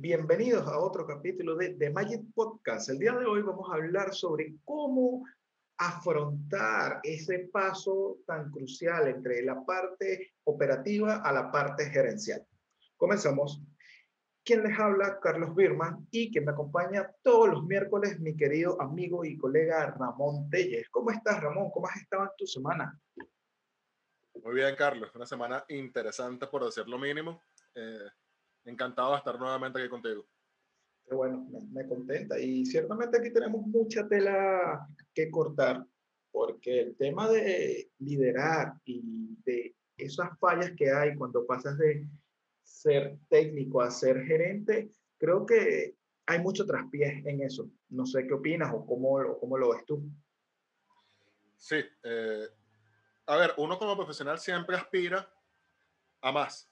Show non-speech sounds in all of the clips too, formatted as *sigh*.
Bienvenidos a otro capítulo de The Magic Podcast. El día de hoy vamos a hablar sobre cómo afrontar ese paso tan crucial entre la parte operativa a la parte gerencial. Comenzamos. Quien les habla, Carlos Birman, y quien me acompaña todos los miércoles, mi querido amigo y colega Ramón Telles. ¿Cómo estás, Ramón? ¿Cómo has estado en tu semana? Muy bien, Carlos. Una semana interesante, por decir lo mínimo. Eh, encantado de estar nuevamente aquí contigo. Bueno, me, contenta. Y ciertamente aquí tenemos mucha tela que cortar, porque el tema de liderar y de esas fallas que hay cuando pasas de ser técnico a ser gerente, creo que hay mucho traspiés en eso. No sé qué opinas o cómo, cómo lo ves tú. Sí, eh, a ver, uno como profesional siempre aspira a más,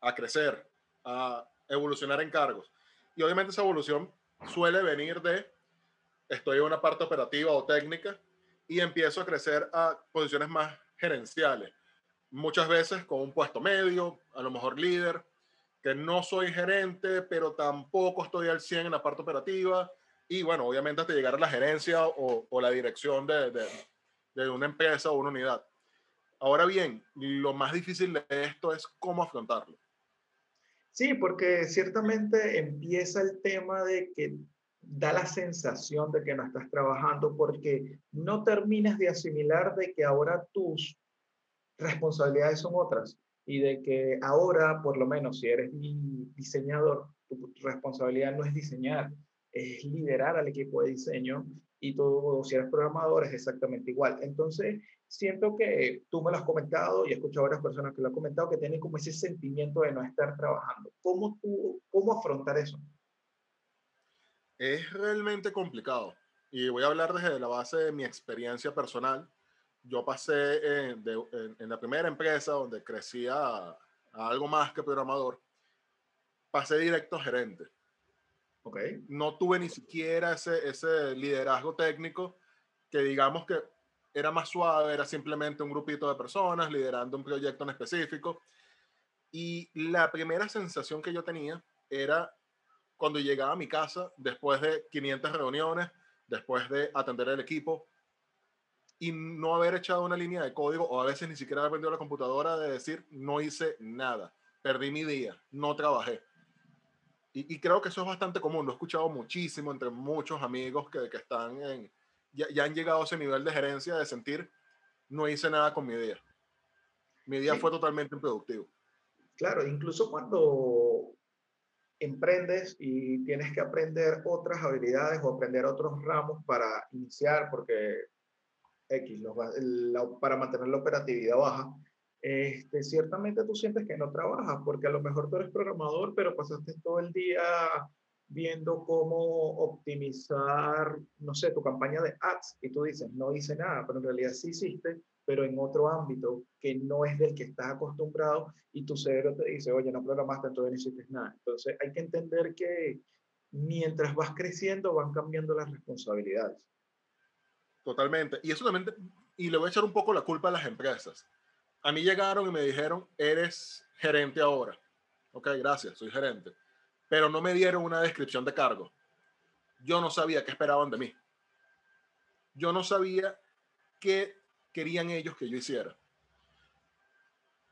a crecer, a evolucionar en cargos. Y obviamente esa evolución suele venir de, estoy en una parte operativa o técnica y empiezo a crecer a posiciones más gerenciales. Muchas veces con un puesto medio, a lo mejor líder, que no soy gerente, pero tampoco estoy al 100 en la parte operativa. Y bueno, obviamente hasta llegar a la gerencia o, la dirección de, de una empresa o una unidad. Ahora bien, lo más difícil de esto es cómo afrontarlo. Sí, porque ciertamente empieza el tema de que da la sensación de que no estás trabajando porque no terminas de asimilar de que ahora tus responsabilidades son otras y de que ahora, por lo menos si eres diseñador, tu responsabilidad no es diseñar, es liderar al equipo de diseño y todo, si eres programador, es exactamente igual. Entonces, siento que tú me lo has comentado y he escuchado a varias personas que lo han comentado, que tienen como ese sentimiento de no estar trabajando. ¿Cómo, tú, cómo afrontar eso? Es realmente complicado. Y voy a hablar desde la base de mi experiencia personal. Yo pasé en, en, la primera empresa donde crecía a, a algo más que programador, pasé directo a gerente Okay. No tuve ni siquiera ese, ese liderazgo técnico que digamos que era más suave, era simplemente un grupito de personas liderando un proyecto en específico. Y la primera sensación que yo tenía era cuando llegaba a mi casa, después de 500 reuniones, después de atender el equipo, y no haber echado una línea de código, o a veces ni siquiera haber aprendido la computadora, de decir, no hice nada, perdí mi día, no trabajé. Y, creo que eso es bastante común, lo he escuchado muchísimo entre muchos amigos que, que están en, ya, ya, han llegado a ese nivel de gerencia de sentir, no hice nada con mi día. Mi día fue totalmente improductivo. Claro, incluso cuando emprendes y tienes que aprender otras habilidades o aprender otros ramos para iniciar, porque X, para mantener la operatividad baja, este, ciertamente tú sientes que no trabajas, porque a lo mejor tú eres programador, pero pasaste todo el día viendo cómo optimizar, no sé, tu campaña de ads y tú dices, no hice nada, pero en realidad sí hiciste, pero en otro ámbito que no es del que estás acostumbrado y tu cerebro te dice, oye, no programaste, entonces no hiciste nada. Entonces hay que entender que mientras vas creciendo van cambiando las responsabilidades. Totalmente. Y eso también, y le voy a echar un poco la culpa a las empresas a mí llegaron y me dijeron, eres gerente ahora. Ok, gracias, soy gerente. Pero no me dieron una descripción de cargo. Yo no sabía qué esperaban de mí. Yo no sabía qué querían ellos que yo hiciera.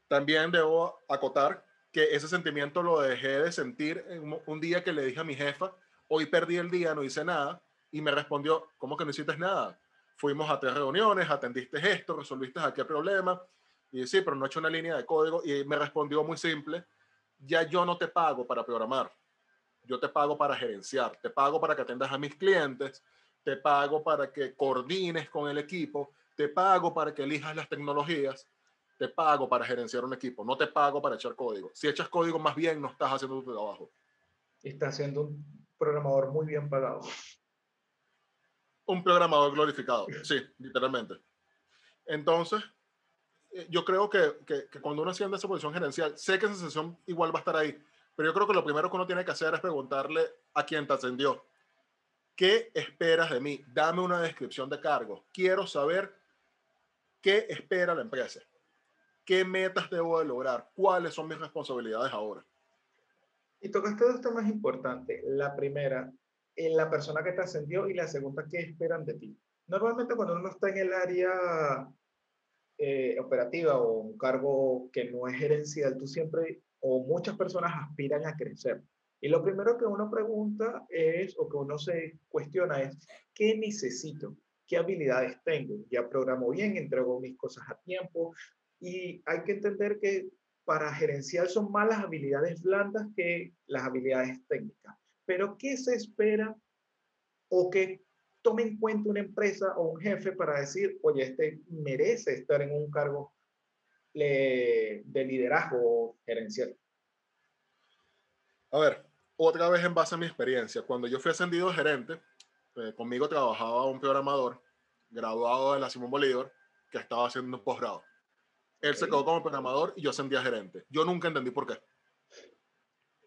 También debo acotar que ese sentimiento lo dejé de sentir en un día que le dije a mi jefa, hoy perdí el día, no hice nada, y me respondió, ¿cómo que no hiciste nada? Fuimos a tres reuniones, atendiste esto, resolviste aquel problema, y sí, pero no he hecho una línea de código. Y me respondió muy simple, ya yo no te pago para programar, yo te pago para gerenciar, te pago para que atendas a mis clientes, te pago para que coordines con el equipo, te pago para que elijas las tecnologías, te pago para gerenciar un equipo, no te pago para echar código. Si echas código más bien, no estás haciendo tu trabajo. Estás siendo un programador muy bien pagado. Un programador glorificado, sí, literalmente. Entonces, eh, yo creo que, que, cuando uno asciende a esa posición gerencial, sé que esa sensación igual va a estar ahí, pero yo creo que lo primero que uno tiene que hacer es preguntarle a quien te ascendió, ¿qué esperas de mí? Dame una descripción de cargo. Quiero saber qué espera la empresa, qué metas debo de lograr, cuáles son mis responsabilidades ahora. Y tocaste dos temas importantes. La primera, en la persona que te ascendió y la segunda, ¿qué esperan de ti? Normalmente cuando uno está en el área eh, operativa o un cargo que no es gerencial, tú siempre o muchas personas aspiran a crecer. Y lo primero que uno pregunta es, o que uno se cuestiona es, ¿qué necesito? ¿Qué habilidades tengo? Ya programo bien, entrego mis cosas a tiempo. Y hay que entender que para gerencial son más las habilidades blandas que las habilidades técnicas. Pero ¿qué se espera o qué tome en cuenta una empresa o un jefe para decir, oye, este merece estar en un cargo de liderazgo gerencial? A ver, otra vez en base a mi experiencia, cuando yo fui ascendido gerente, eh, conmigo trabajaba un programador graduado de la Simón Bolívar que estaba haciendo un posgrado. Él se quedó como programador y yo ascendí a gerente. Yo nunca entendí por qué.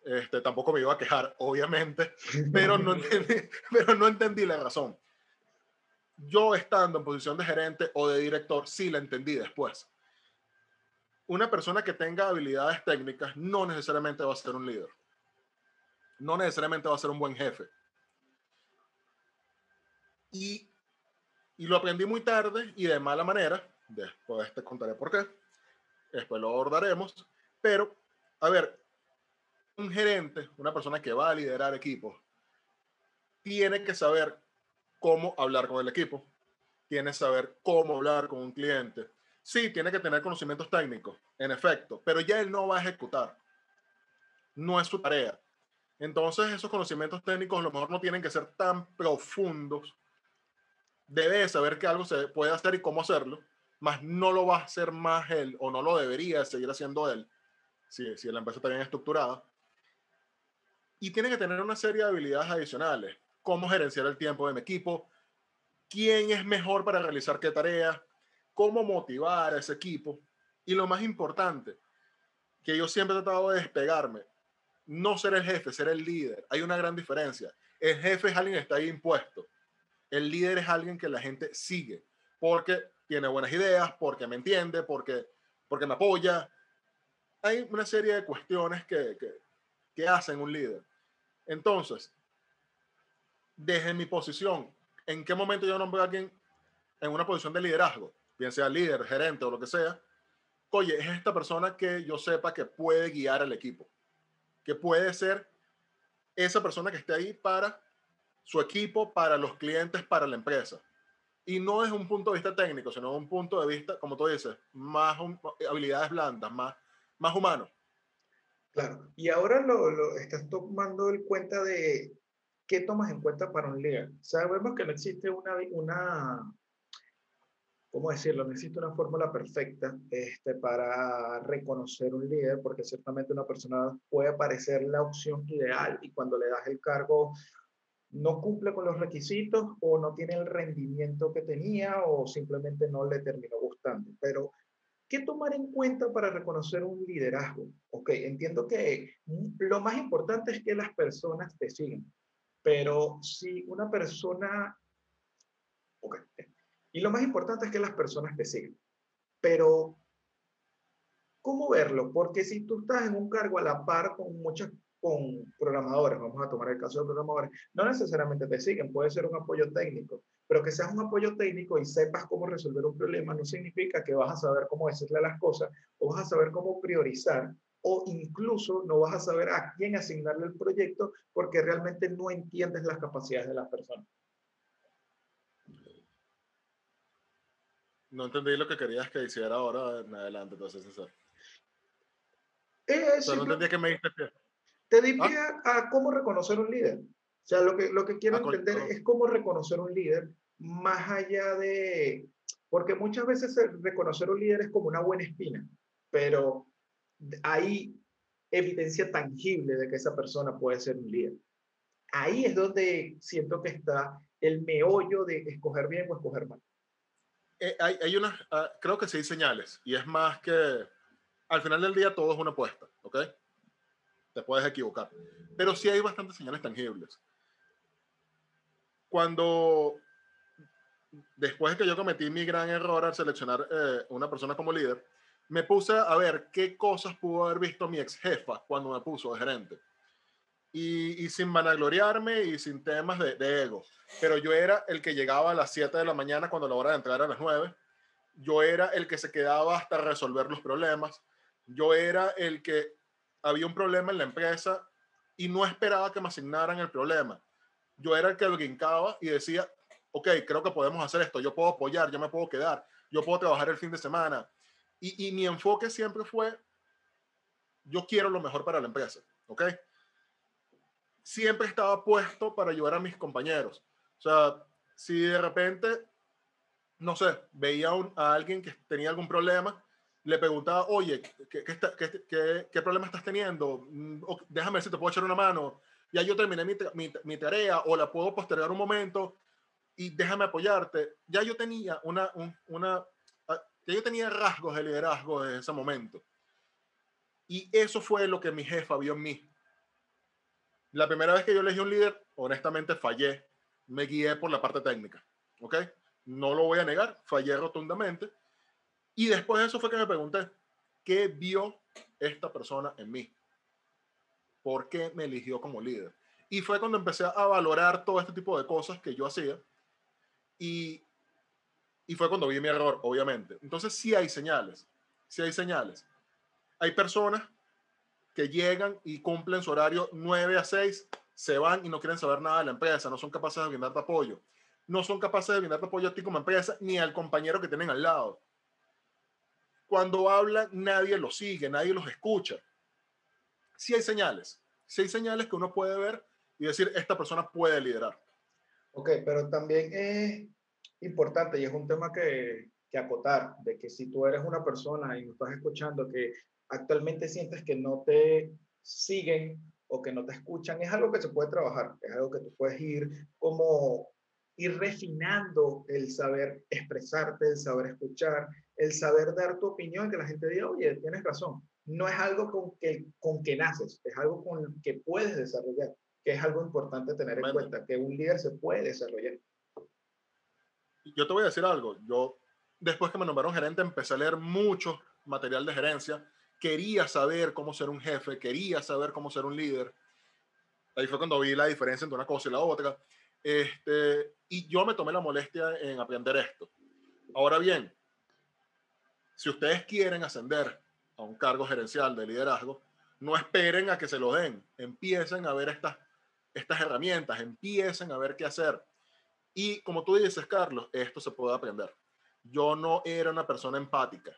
Este, tampoco me iba a quejar, obviamente, *laughs* pero no, entendí, pero no entendí la razón. Yo estando en posición de gerente o de director, sí la entendí después. Una persona que tenga habilidades técnicas no necesariamente va a ser un líder. No necesariamente va a ser un buen jefe. Y, y lo aprendí muy tarde y de mala manera. Después te contaré por qué. Después lo abordaremos. Pero, a ver, un gerente, una persona que va a liderar equipos, tiene que saber cómo hablar con el equipo, tiene que saber cómo hablar con un cliente. Sí, tiene que tener conocimientos técnicos, en efecto, pero ya él no va a ejecutar. No es su tarea. Entonces, esos conocimientos técnicos a lo mejor no tienen que ser tan profundos. Debe saber que algo se puede hacer y cómo hacerlo, mas no lo va a hacer más él o no lo debería seguir haciendo él, si, si la empresa está bien estructurada y tiene que tener una serie de habilidades adicionales, cómo gerenciar el tiempo de mi equipo, quién es mejor para realizar qué tarea, cómo motivar a ese equipo y lo más importante, que yo siempre he tratado de despegarme, no ser el jefe, ser el líder. Hay una gran diferencia. El jefe es alguien que está ahí impuesto. El líder es alguien que la gente sigue porque tiene buenas ideas, porque me entiende, porque, porque me apoya. Hay una serie de cuestiones que, que, que hacen un líder. Entonces, desde mi posición, ¿en qué momento yo nombro a alguien en una posición de liderazgo? Bien sea líder, gerente o lo que sea. Oye, es esta persona que yo sepa que puede guiar al equipo, que puede ser esa persona que esté ahí para su equipo, para los clientes, para la empresa. Y no es un punto de vista técnico, sino un punto de vista, como tú dices, más habilidades blandas, más, más humano. Claro, y ahora lo, lo estás tomando en cuenta de qué tomas en cuenta para un líder. Sabemos que no existe una, una ¿cómo decirlo? No existe una fórmula perfecta este, para reconocer un líder, porque ciertamente una persona puede parecer la opción ideal y cuando le das el cargo no cumple con los requisitos o no tiene el rendimiento que tenía o simplemente no le terminó gustando. Pero ¿Qué tomar en cuenta para reconocer un liderazgo? Ok, entiendo que lo más importante es que las personas te sigan, pero si una persona... Ok, y lo más importante es que las personas te sigan, pero ¿cómo verlo? Porque si tú estás en un cargo a la par con muchas con programadores, vamos a tomar el caso de programadores, no necesariamente te siguen, puede ser un apoyo técnico, pero que seas un apoyo técnico y sepas cómo resolver un problema no significa que vas a saber cómo decirle las cosas o vas a saber cómo priorizar o incluso no vas a saber a quién asignarle el proyecto porque realmente no entiendes las capacidades de las personas. No entendí lo que querías que hiciera ahora en adelante, entonces, César. Eh, no entendí que me diste te di ¿Ah? a, cómo reconocer un líder. O sea, lo que, lo que quiero ah, entender es cómo reconocer un líder más allá de... Porque muchas veces reconocer un líder es como una buena espina, pero hay evidencia tangible de que esa persona puede ser un líder. Ahí es donde siento que está el meollo de escoger bien o escoger mal. Eh, hay, hay una, ah, creo que sí hay señales, y es más que al final del día todo es una apuesta, ¿ok? te puedes equivocar. Pero sí hay bastantes señales tangibles. Cuando, después de que yo cometí mi gran error al seleccionar eh, una persona como líder, me puse a ver qué cosas pudo haber visto mi ex jefa cuando me puso de gerente. Y, y sin vanagloriarme y sin temas de, de, ego. Pero yo era el que llegaba a las 7 de la mañana cuando la hora de entrar era a las 9. Yo era el que se quedaba hasta resolver los problemas. Yo era el que había un problema en la empresa y no esperaba que me asignaran el problema. Yo era el que brincaba y decía, ok, creo que podemos hacer esto, yo puedo apoyar, yo me puedo quedar, yo puedo trabajar el fin de semana. Y, y mi enfoque siempre fue, yo quiero lo mejor para la empresa, ¿ok? Siempre estaba puesto para ayudar a mis compañeros. O sea, si de repente, no sé, veía a alguien que tenía algún problema, le preguntaba, oye, ¿qué, problema estás teniendo? Mm, déjame ver si te puedo echar una mano. Ya yo terminé mi, mi, mi, tarea o la puedo postergar un momento y déjame apoyarte. Ya yo tenía una, ah, ya yo tenía rasgos de liderazgo en ese momento. Y eso fue lo que mi jefa vio en mí. La primera vez que yo elegí un líder, honestamente fallé. Me guié por la parte técnica. ¿Ok? No lo voy a negar, fallé rotundamente. Y después de eso fue que me pregunté, ¿qué vio esta persona en mí? ¿Por qué me eligió como líder? Y fue cuando empecé a valorar todo este tipo de cosas que yo hacía. Y, y fue cuando vi mi error, obviamente. Entonces sí hay señales, sí hay señales hay personas que llegan y cumplen su horario 9 a 6, se van y no quieren saber nada de la empresa, no son capaces de brindarte apoyo. No son capaces de brindarte apoyo a ti como empresa ni al compañero que tienen al lado. Cuando hablan, nadie los sigue, nadie los escucha. Sí hay señales, sí hay señales que uno puede ver y decir, esta persona puede liderar. Ok, pero también es importante y es un tema que, que acotar, de que si tú eres una persona y me estás escuchando que actualmente sientes que no te siguen o que no te escuchan, es algo que se puede trabajar, es algo que tú puedes ir como ir refinando el saber expresarte, el saber escuchar, el saber dar tu opinión, que la gente diga, oye, tienes razón. No es algo con que, con que naces, es algo con que puedes desarrollar, que es algo importante tener en cuenta, que un líder se puede desarrollar. Yo te voy a decir algo, yo después que me nombraron gerente empecé a leer mucho material de gerencia quería saber cómo ser un jefe, quería saber cómo ser un líder. Ahí fue cuando vi la diferencia entre una cosa y la otra. Este, y yo me tomé la molestia en aprender esto. Ahora bien, si ustedes quieren ascender a un cargo gerencial de liderazgo, no esperen a que se lo den. Empiecen a ver estas, estas herramientas, empiecen a ver qué hacer. Y como tú dices, Carlos, esto se puede aprender. Yo no era una persona empática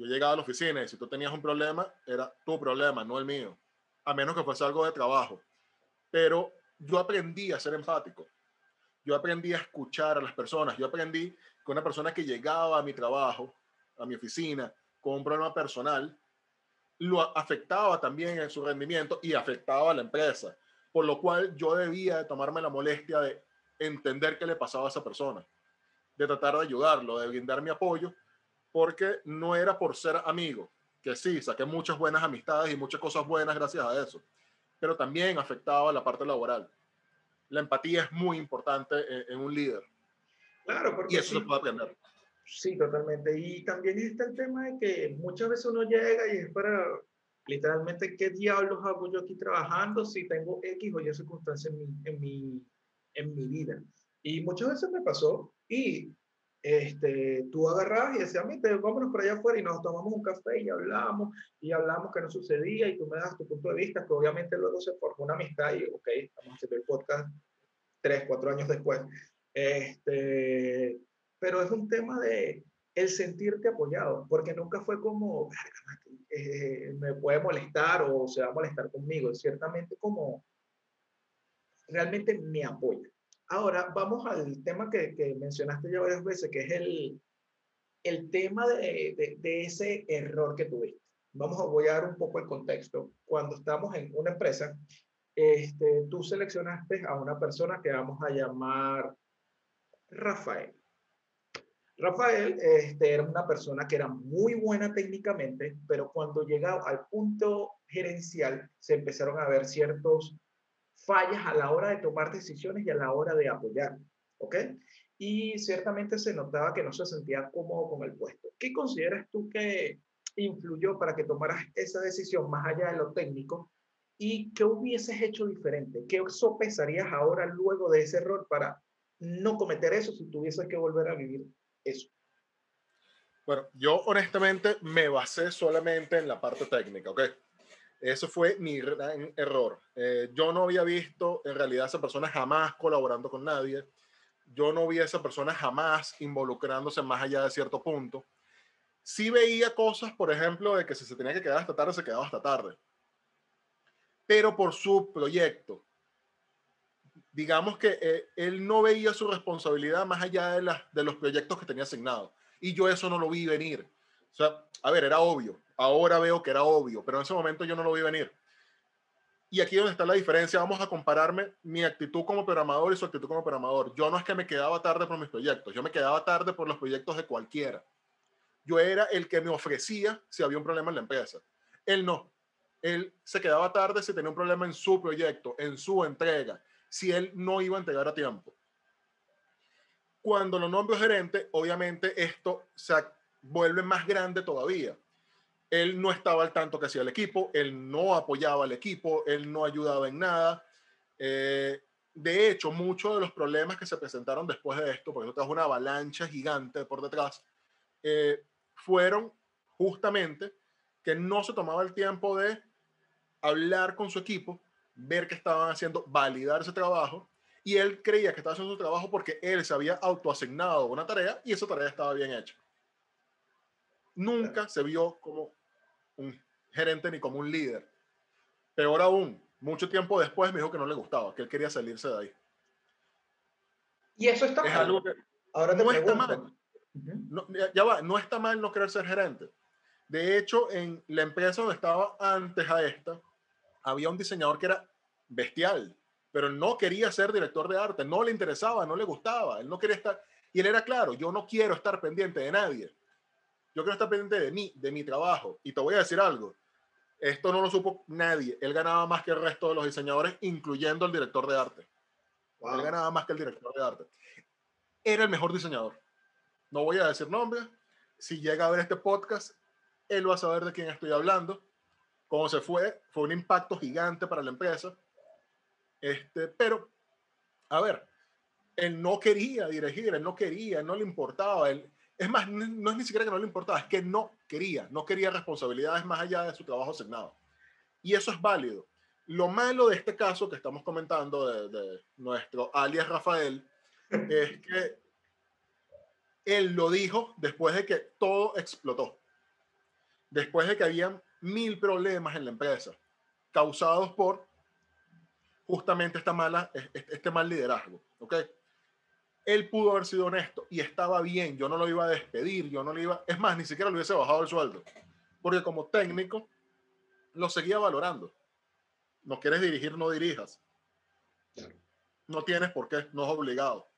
yo llegaba a la oficina y si tú tenías un problema, era tu problema, no el mío, a menos que fuese algo de trabajo. Pero yo aprendí a ser empático. Yo aprendí a escuchar a las personas. Yo aprendí que una persona que llegaba a mi trabajo, a mi oficina, con un problema personal, lo afectaba también en su rendimiento y afectaba a la empresa. Por lo cual yo debía tomarme la molestia de entender qué le pasaba a esa persona, de tratar de ayudarlo, de brindar mi apoyo porque no era por ser amigo, que sí, saqué muchas buenas amistades y muchas cosas buenas gracias a eso, pero también afectaba la parte laboral. La empatía es muy importante en, un líder. Claro, porque y eso se puede aprender. Sí, totalmente. Y también está el tema de que muchas veces uno llega y es para literalmente qué diablos hago yo aquí trabajando si tengo X o Y circunstancias en mi, en mi, en mi vida. Y muchas veces me pasó y este, tú agarrabas y decías, mire, vámonos por allá afuera y nos tomamos un café y hablamos y hablamos que no sucedía y tú me das tu punto de vista, que obviamente luego se formó una amistad y, ok, a hacer el podcast tres, cuatro años después. Este, pero es un tema de el sentirte apoyado, porque nunca fue como, eh, me puede molestar o se va a molestar conmigo, ciertamente como, realmente me apoya. Ahora vamos al tema que, que, mencionaste ya varias veces, que es el, el tema de, ese error que tuviste. Vamos a voy un poco el contexto. Cuando estamos en una empresa, este, tú seleccionaste a una persona que vamos a llamar Rafael. Rafael este, era una persona que era muy buena técnicamente, pero cuando llegaba al punto gerencial se empezaron a ver ciertos fallas a la hora de tomar decisiones y a la hora de apoyar, ¿ok? Y ciertamente se notaba que no se sentía cómodo con el puesto. ¿Qué consideras tú que influyó para que tomaras esa decisión más allá de lo técnico ¿Y qué hubieses hecho diferente? ¿Qué sopesarías ahora luego de ese error para no cometer eso si tuvieses que volver a vivir eso? Bueno, yo honestamente me basé solamente en la parte técnica, ¿ok? Eso fue mi gran error. Eh, yo no había visto en realidad a esa persona jamás colaborando con nadie. Yo no vi a esa persona jamás involucrándose más allá de cierto punto. Sí veía cosas, por ejemplo, de que si se tenía que quedar hasta tarde, se quedaba hasta tarde. Pero por su proyecto. Digamos que eh, él no veía su responsabilidad más allá de, de los proyectos que tenía asignados. Y yo eso no lo vi venir. O sea, a ver, era obvio. Ahora veo que era obvio, pero en ese momento yo no lo vi venir. Y aquí donde está la diferencia, vamos a compararme mi actitud como programador y su actitud como programador. Yo no es que me quedaba tarde por mis proyectos, yo me quedaba tarde por los proyectos de cualquiera. Yo era el que me ofrecía si había un problema en la empresa. Él no. Él se quedaba tarde si tenía un problema en su proyecto, en su entrega, si él no iba a entregar a tiempo. Cuando lo nombro gerente, obviamente esto se vuelve más grande todavía. Él no estaba al tanto que hacía el equipo, él no apoyaba al equipo, él no ayudaba en nada. Eh, de hecho, muchos de los problemas que se presentaron después de esto, porque esto es una avalancha gigante por detrás, eh, fueron justamente que no se tomaba el tiempo de hablar con su equipo, ver qué estaban haciendo, validar ese trabajo y él creía que estaba haciendo su trabajo porque él se había autoasignado una tarea y esa tarea estaba bien hecha. Nunca se vio como un gerente ni como un líder. Peor aún, mucho tiempo después me dijo que no le gustaba, que él quería salirse de ahí. Y eso está es Algo que Ahora no está mal. no, ya va, no está mal no querer ser gerente. De hecho, en la empresa donde estaba antes a esta, había un diseñador que era bestial pero no quería ser director de arte, no le interesaba, no le gustaba, él no quería estar, y él era claro, yo no quiero estar pendiente de nadie, yo quiero estar pendiente de mí, de mi trabajo, y te voy a decir algo, esto no lo supo nadie, él ganaba más que el resto de los diseñadores, incluyendo el director de arte, él ganaba más que el director de arte, era el mejor diseñador, no voy a decir nombre, si llega a ver este podcast, él va a saber de quién estoy hablando, cómo se fue, fue un impacto gigante para la empresa, este, pero, a ver, él no quería dirigir, él no quería, no le importaba. Él, es más, no es ni siquiera que no le importaba, es que no quería, no quería responsabilidades más allá de su trabajo asignado. Y eso es válido. Lo malo de este caso que estamos comentando de, de nuestro alias Rafael es que él lo dijo después de que todo explotó. Después de que habían mil problemas en la empresa causados por justamente esta mala, este mal liderazgo, ¿ok? Él pudo haber sido honesto y estaba bien, yo no lo iba a despedir, yo no lo iba, es más, ni siquiera le hubiese bajado el sueldo, porque como técnico lo seguía valorando. No quieres dirigir, no dirijas. No tienes por qué, no es obligado.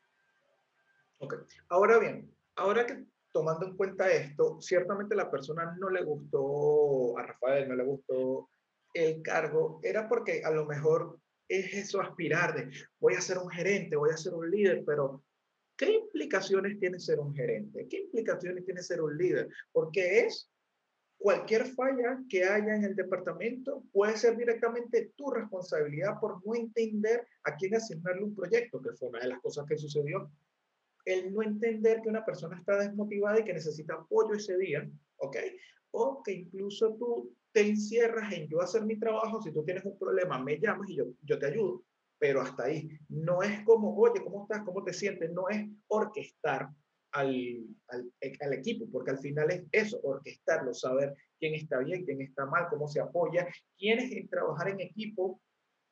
Ok, ahora bien, ahora que tomando en cuenta esto, ciertamente la persona no le gustó a Rafael, no le gustó el cargo, era porque a lo mejor es eso aspirar de voy a ser un gerente, voy a ser un líder, pero ¿qué implicaciones tiene ser un gerente? ¿Qué implicaciones tiene ser un líder? Porque es cualquier falla que haya en el departamento puede ser directamente tu responsabilidad por no entender a quién asignarle un proyecto, que fue una de las cosas que sucedió. El no entender que una persona está desmotivada y que necesita apoyo ese día, ¿ok? O que incluso tú te encierras en yo hacer mi trabajo, si tú tienes un problema, me llamas y yo, yo te ayudo, pero hasta ahí. No es como, oye, ¿cómo estás? ¿Cómo te sientes? No es orquestar al, al, al, equipo, porque al final es eso, orquestarlo, saber quién está bien, quién está mal, cómo se apoya, quiénes en trabajar en equipo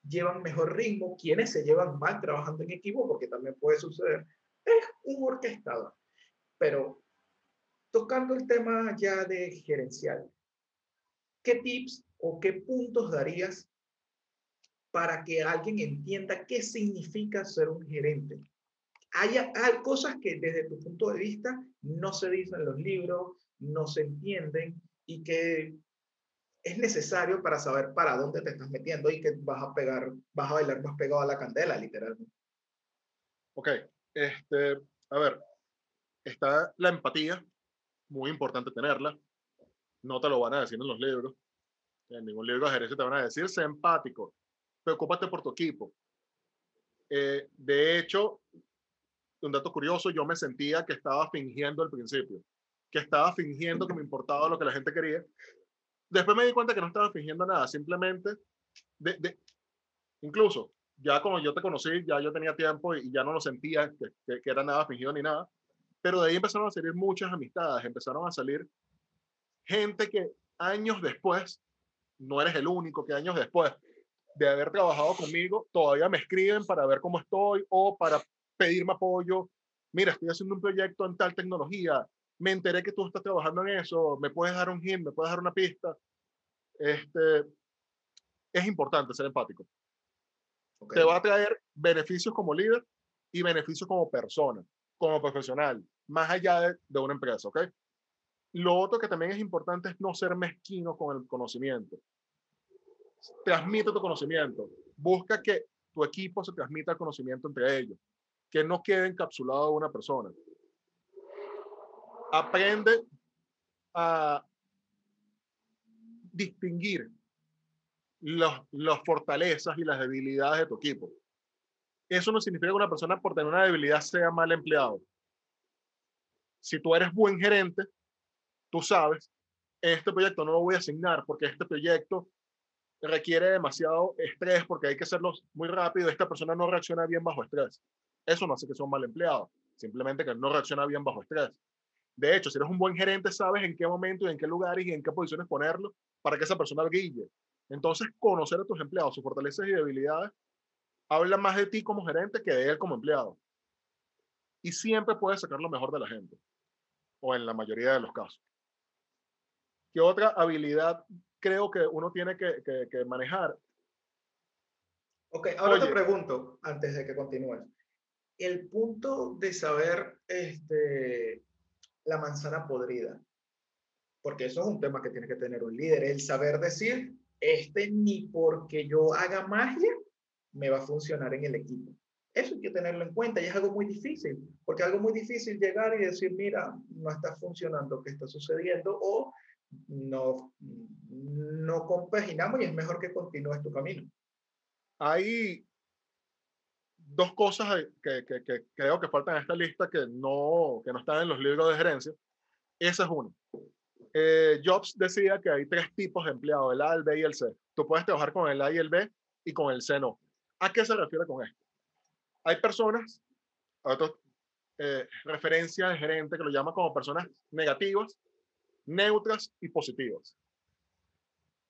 llevan mejor ritmo, quiénes se llevan mal trabajando en equipo, porque también puede suceder. Es un orquestador. Pero tocando el tema ya de gerencial, ¿qué tips o qué puntos darías para que alguien entienda qué significa ser un gerente? Hay, hay cosas que desde tu punto de vista no se dicen en los libros, no se entienden y que es necesario para saber para dónde te estás metiendo y que vas a pegar, vas a bailar más pegado a la candela, literalmente. Ok, este, a ver, está la empatía, muy importante tenerla no te lo van a decir en los libros. En ningún libro de gerencia te van a decir, sé empático, preocúpate por tu equipo. Eh, de hecho, un dato curioso, yo me sentía que estaba fingiendo al principio, que estaba fingiendo que me importaba lo que la gente quería. Después me di cuenta que no estaba fingiendo nada, simplemente, de, incluso ya como yo te conocí, ya yo tenía tiempo y ya no lo sentía que, que, era nada fingido ni nada, pero de ahí empezaron a salir muchas amistades, empezaron a salir gente que años después, no eres el único que años después de haber trabajado conmigo, todavía me escriben para ver cómo estoy o para pedirme apoyo. Mira, estoy haciendo un proyecto en tal tecnología, me enteré que tú estás trabajando en eso, me puedes dar un hint, me puedes dar una pista. Este, es importante ser empático. Te va a traer beneficios como líder y beneficios como persona, como profesional, más allá de, de una empresa, ¿ok? Lo otro que también es importante es no ser mezquino con el conocimiento. Transmite tu conocimiento. Busca que tu equipo se transmita el conocimiento entre ellos, que no quede encapsulado en una persona. Aprende a distinguir las fortalezas y las debilidades de tu equipo. Eso no significa que una persona por tener una debilidad sea mal empleado. Si tú eres buen gerente, tú sabes, este proyecto no lo voy a asignar porque este proyecto requiere demasiado estrés porque hay que hacerlo muy rápido. Esta persona no reacciona bien bajo estrés. Eso no hace que sea mal empleado, simplemente que no reacciona bien bajo estrés. De hecho, si eres un buen gerente, sabes en qué momento y en qué lugar y en qué posiciones ponerlo para que esa persona guille. Entonces, conocer a tus empleados, sus fortalezas y debilidades, habla más de ti como gerente que de él como empleado. Y siempre puedes sacar lo mejor de la gente, o en la mayoría de los casos. ¿Qué otra habilidad creo que uno tiene que, que, manejar? Ok, ahora te pregunto, antes de que continúes. El punto de saber este, la manzana podrida, porque eso es un tema que tiene que tener un líder, el saber decir, este ni porque yo haga magia me va a funcionar en el equipo. Eso hay que tenerlo en cuenta y es algo muy difícil, porque es algo muy difícil llegar y decir, mira, no está funcionando, ¿qué está sucediendo? O no, no compaginamos y es mejor que continúes tu camino. Hay dos cosas que, que, que, creo que faltan en esta lista que no, que no están en los libros de gerencia. Esa es una. Eh, Jobs decía que hay tres tipos de empleados, el A, el B y el C. Tú puedes trabajar con el A y el B y con el C no. ¿A qué se refiere con esto? Hay personas, otras eh, referencias de gerente que lo llaman como personas negativas, neutras y positivas.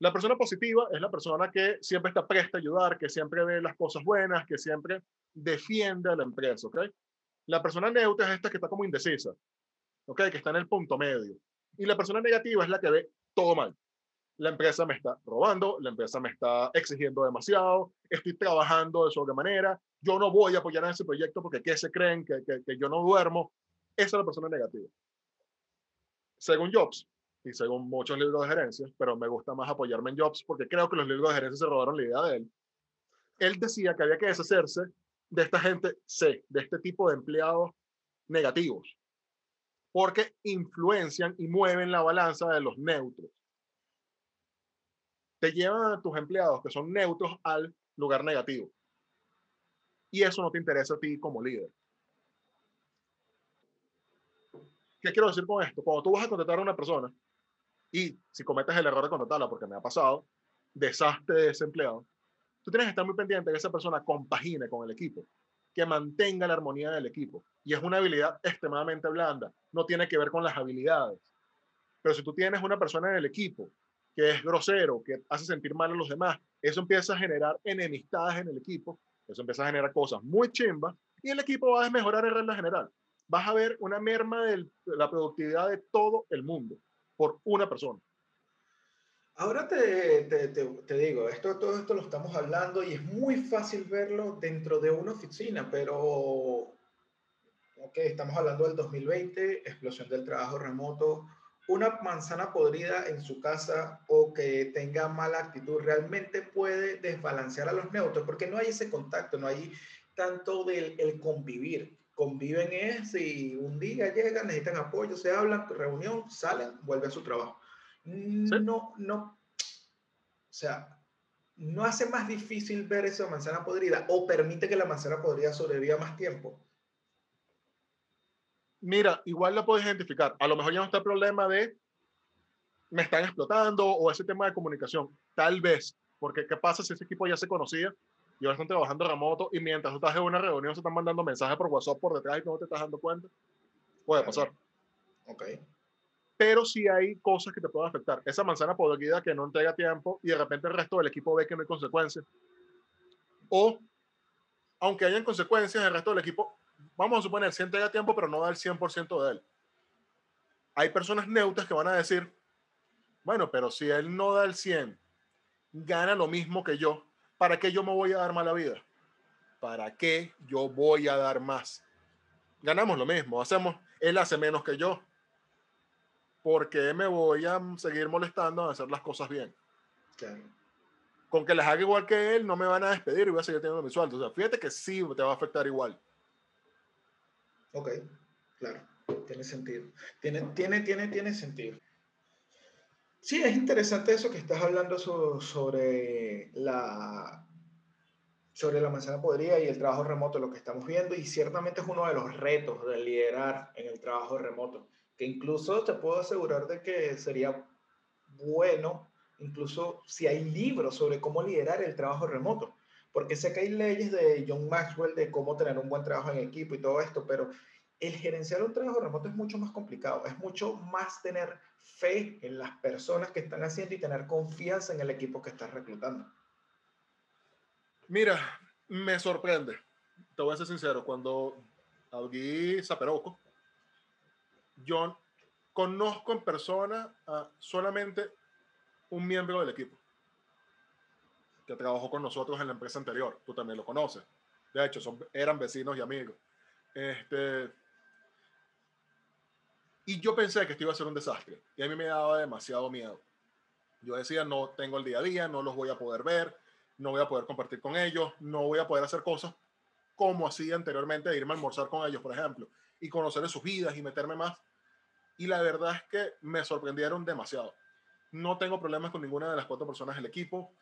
La persona positiva es la persona que siempre está presta a ayudar, que siempre ve las cosas buenas, que siempre defiende a la empresa, ¿ok? La persona neutra es esta que está como indecisa, ¿ok? Que está en el punto medio. Y la persona negativa es la que ve todo mal. La empresa me está robando, la empresa me está exigiendo demasiado, estoy trabajando de sobremanera, yo no voy a apoyar en ese proyecto porque ¿qué se creen? Que, que, que yo no duermo. Esa es la persona negativa. Según Jobs, y según muchos libros de gerencia, pero me gusta más apoyarme en Jobs porque creo que los libros de gerencia se robaron la idea de él. Él decía que había que deshacerse de esta gente C, de este tipo de empleados negativos, porque influencian y mueven la balanza de los neutros. Te llevan a tus empleados que son neutros al lugar negativo. Y eso no te interesa a ti como líder. ¿Qué quiero decir con esto? Cuando tú vas a contratar a una persona y si cometes el error de contratarla, porque me ha pasado, desastre de ese empleado, tú tienes que estar muy pendiente de que esa persona compagine con el equipo, que mantenga la armonía del equipo. Y es una habilidad extremadamente blanda, no tiene que ver con las habilidades. Pero si tú tienes una persona en el equipo que es grosero, que hace sentir mal a los demás, eso empieza a generar enemistades en el equipo, eso empieza a generar cosas muy chimbas y el equipo va a mejorar en regla general. Vas a ver una merma de la productividad de todo el mundo por una persona. Ahora te, te, te, digo, esto, todo esto lo estamos hablando y es muy fácil verlo dentro de una oficina, pero, ok, estamos hablando del 2020, explosión del trabajo remoto, una manzana podrida en su casa o que tenga mala actitud realmente puede desbalancear a los neutros porque no hay ese contacto, no hay tanto del el convivir conviven es y un día llegan, necesitan apoyo, se hablan, reunión, salen, vuelve a su trabajo. No, no, sea, ¿no hace más difícil ver esa manzana podrida o permite que la manzana podrida sobreviva más tiempo? Mira, igual la puedes identificar. A lo mejor ya no está el problema de me están explotando o ese tema de comunicación. Tal vez, porque ¿qué pasa si ese equipo ya se conocía y ahora están trabajando remoto y mientras tú estás en una reunión se están mandando mensajes por WhatsApp por detrás y no te estás dando cuenta? Puede pasar. Ok. Pero sí hay cosas que te pueden afectar. Esa manzana podrida que no entrega tiempo y de repente el resto del equipo ve que no hay consecuencias. O, aunque hayan consecuencias, el resto del equipo, vamos a suponer, sí entrega tiempo, pero no da el 100% de él. Hay personas neutras que van a decir, bueno, pero si él no da el 100, gana lo mismo que yo, ¿para qué yo me voy a dar mala vida? ¿Para qué yo voy a dar más? Ganamos lo mismo, hacemos, él hace menos que yo. ¿Por qué me voy a seguir molestando a hacer las cosas bien? Claro. Con que las haga igual que él, no me van a despedir y voy a seguir teniendo mi sueldo. O sea, fíjate que sí te va a afectar igual. Ok, claro, tiene sentido. Tiene, tiene, tiene, tiene sentido. Sí, es interesante eso que estás hablando sobre la sobre la manzana podrida y el trabajo remoto, lo que estamos viendo, y ciertamente es uno de los retos de liderar en el trabajo remoto, que incluso te puedo asegurar de que sería bueno, incluso si hay libros sobre cómo liderar el trabajo remoto, porque sé que hay leyes de John Maxwell de cómo tener un buen trabajo en equipo y todo esto, pero el gerenciar un trabajo remoto es mucho más complicado, es mucho más tener fe en las personas que están haciendo y tener confianza en el equipo que estás reclutando. Mira, me sorprende, te voy a ser sincero, cuando abrí Zaperoco, yo conozco en persona a solamente un miembro del equipo que trabajó con nosotros en la empresa anterior, tú también lo conoces. De hecho, son, eran vecinos y amigos. Este, y yo pensé que esto iba a ser un desastre. Y a mí me daba demasiado miedo. Yo decía, no tengo el día a día, no los voy a poder ver, no voy a poder compartir con ellos, no voy a poder hacer cosas como hacía anteriormente, de irme a almorzar con ellos, por ejemplo, y conocer sus vidas y meterme más. Y la verdad es que me sorprendieron demasiado. No tengo problemas con ninguna de las cuatro personas del equipo.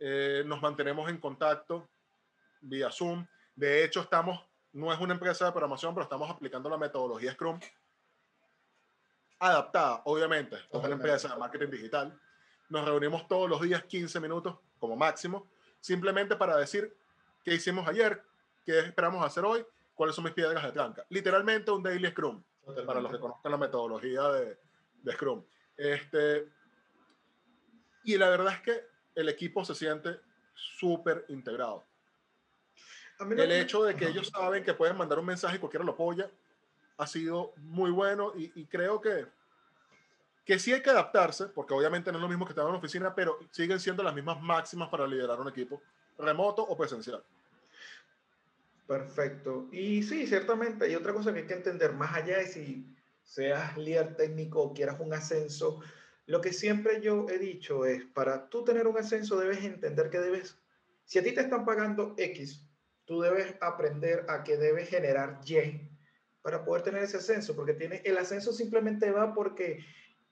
Eh, nos mantenemos en contacto vía Zoom. De hecho, estamos, no es una empresa de programación, pero estamos aplicando la metodología Scrum adaptada, obviamente, es una empresa de marketing digital. Nos reunimos todos los días 15 minutos como máximo, simplemente para decir qué hicimos ayer, qué esperamos hacer hoy, cuáles son mis piedras de tranca. Literalmente un daily Scrum, para los que conozcan la metodología de, de Scrum. Este, y la verdad es que el equipo se siente súper integrado. el hecho de que ellos saben que pueden mandar un mensaje y cualquiera lo apoya, ha sido muy bueno y, creo que, que sí hay que adaptarse, porque obviamente no es lo mismo que estar en una oficina, pero siguen siendo las mismas máximas para liderar un equipo, remoto o presencial. Perfecto. Y sí, ciertamente hay otra cosa que hay que entender, más allá de si seas líder técnico o quieras un ascenso, lo que siempre yo he dicho es, para tú tener un ascenso debes entender que debes, si a ti te están pagando X, tú debes aprender a que debes generar Y para poder tener ese ascenso, porque tiene, el ascenso simplemente va porque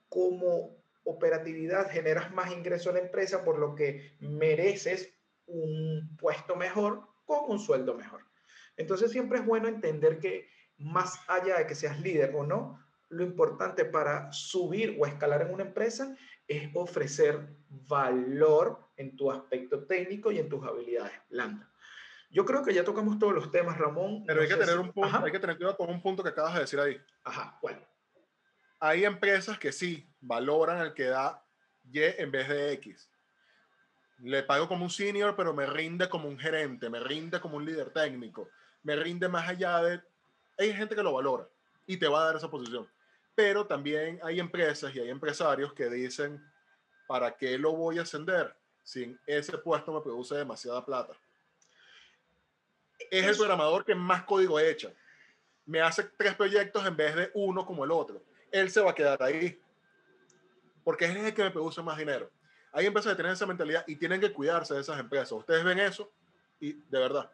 como operatividad generas más ingreso a la empresa, por lo que mereces un puesto mejor con un sueldo mejor. Entonces siempre es bueno entender que más allá de que seas líder o no, lo importante para subir o escalar en una empresa es ofrecer valor en tu aspecto técnico y en tus habilidades blandas. Yo creo que ya tocamos todos los temas, Ramón. Pero hay, que tener un punto, hay que tener cuidado con un punto que acabas de decir ahí. Ajá, ¿cuál? Hay empresas que sí valoran el que da Y en vez de X. Le pago como un senior, pero me rinde como un gerente, me rinde como un líder técnico, me rinde más allá de... Hay gente que lo valora y te va a dar esa posición. Pero también hay empresas y hay empresarios que dicen, ¿para qué lo voy a ascender? Si ese puesto me produce demasiada plata es el programador que más código echa. Me hace tres proyectos en vez de uno como el otro. Él se va a quedar ahí. Porque es el que me produce más dinero. Hay empresas que tienen esa mentalidad y tienen que cuidarse de esas empresas. Ustedes ven eso y de verdad,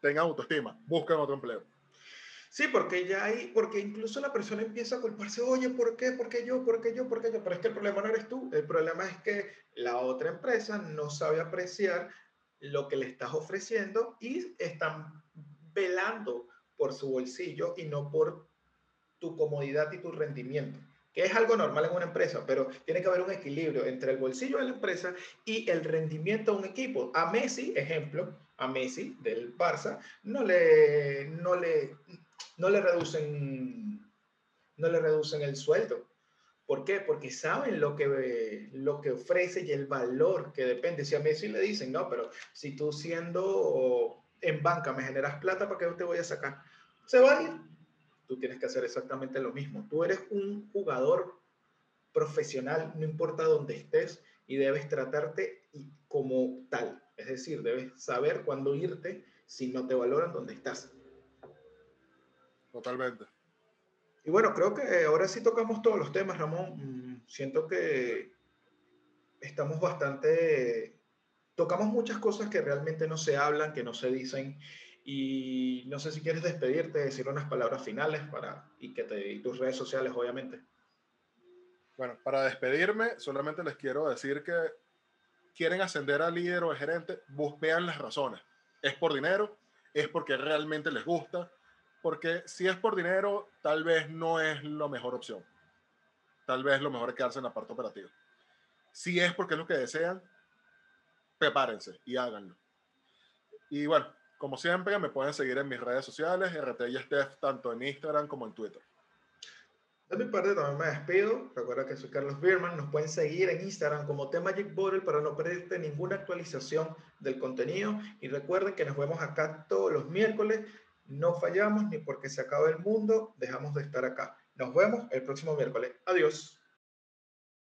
tengan autoestima, busquen otro empleo. Sí, porque ya hay, porque incluso la persona empieza a culparse, oye, ¿por qué? ¿Por qué yo? ¿Por qué yo? ¿Por qué yo? Pero es que el problema no eres tú, el problema es que la otra empresa no sabe apreciar lo que le estás ofreciendo y están velando por su bolsillo y no por tu comodidad y tu rendimiento, que es algo normal en una empresa, pero tiene que haber un equilibrio entre el bolsillo de la empresa y el rendimiento de un equipo. A Messi, ejemplo, a Messi del Barça, no le, no le, no le reducen no le reducen el sueldo. ¿Por qué? Porque saben lo que, lo que ofrece y el valor que depende. Si a Messi le dicen, no, pero si tú siendo en banca me generas plata, ¿para qué te voy a sacar? Se va a ir tú tienes que hacer exactamente lo mismo. Tú eres un jugador profesional, no importa dónde estés, y debes tratarte como tal. Es decir, debes saber cuándo irte si no te valoran donde estás. Totalmente. Y bueno, creo que ahora sí tocamos todos los temas, Ramón. Mm, siento que estamos bastante... Tocamos muchas cosas que realmente no se hablan, que no se dicen y no sé si quieres despedirte, decir unas palabras finales para, y, que te, y tus redes sociales, obviamente. Bueno, para despedirme, solamente les quiero decir que quieren ascender a líder o a gerente, vean las razones. ¿Es por dinero? ¿Es porque realmente les gusta? Porque si es por dinero, tal vez no es la mejor opción. Tal vez lo mejor es quedarse en la parte operativa. Si es porque es lo que desean, prepárense y háganlo. Y bueno, como siempre, me pueden seguir en mis redes sociales, RT y Steph, tanto en Instagram como en Twitter. De mi parte también me despido. Recuerda que soy Carlos Bierman. Nos pueden seguir en Instagram como The Magic Bottle para no perderte ninguna actualización del contenido. Y recuerden que nos vemos acá todos los miércoles. No fallamos ni porque se acabe el mundo, dejamos de estar acá. Nos vemos el próximo miércoles. Adiós.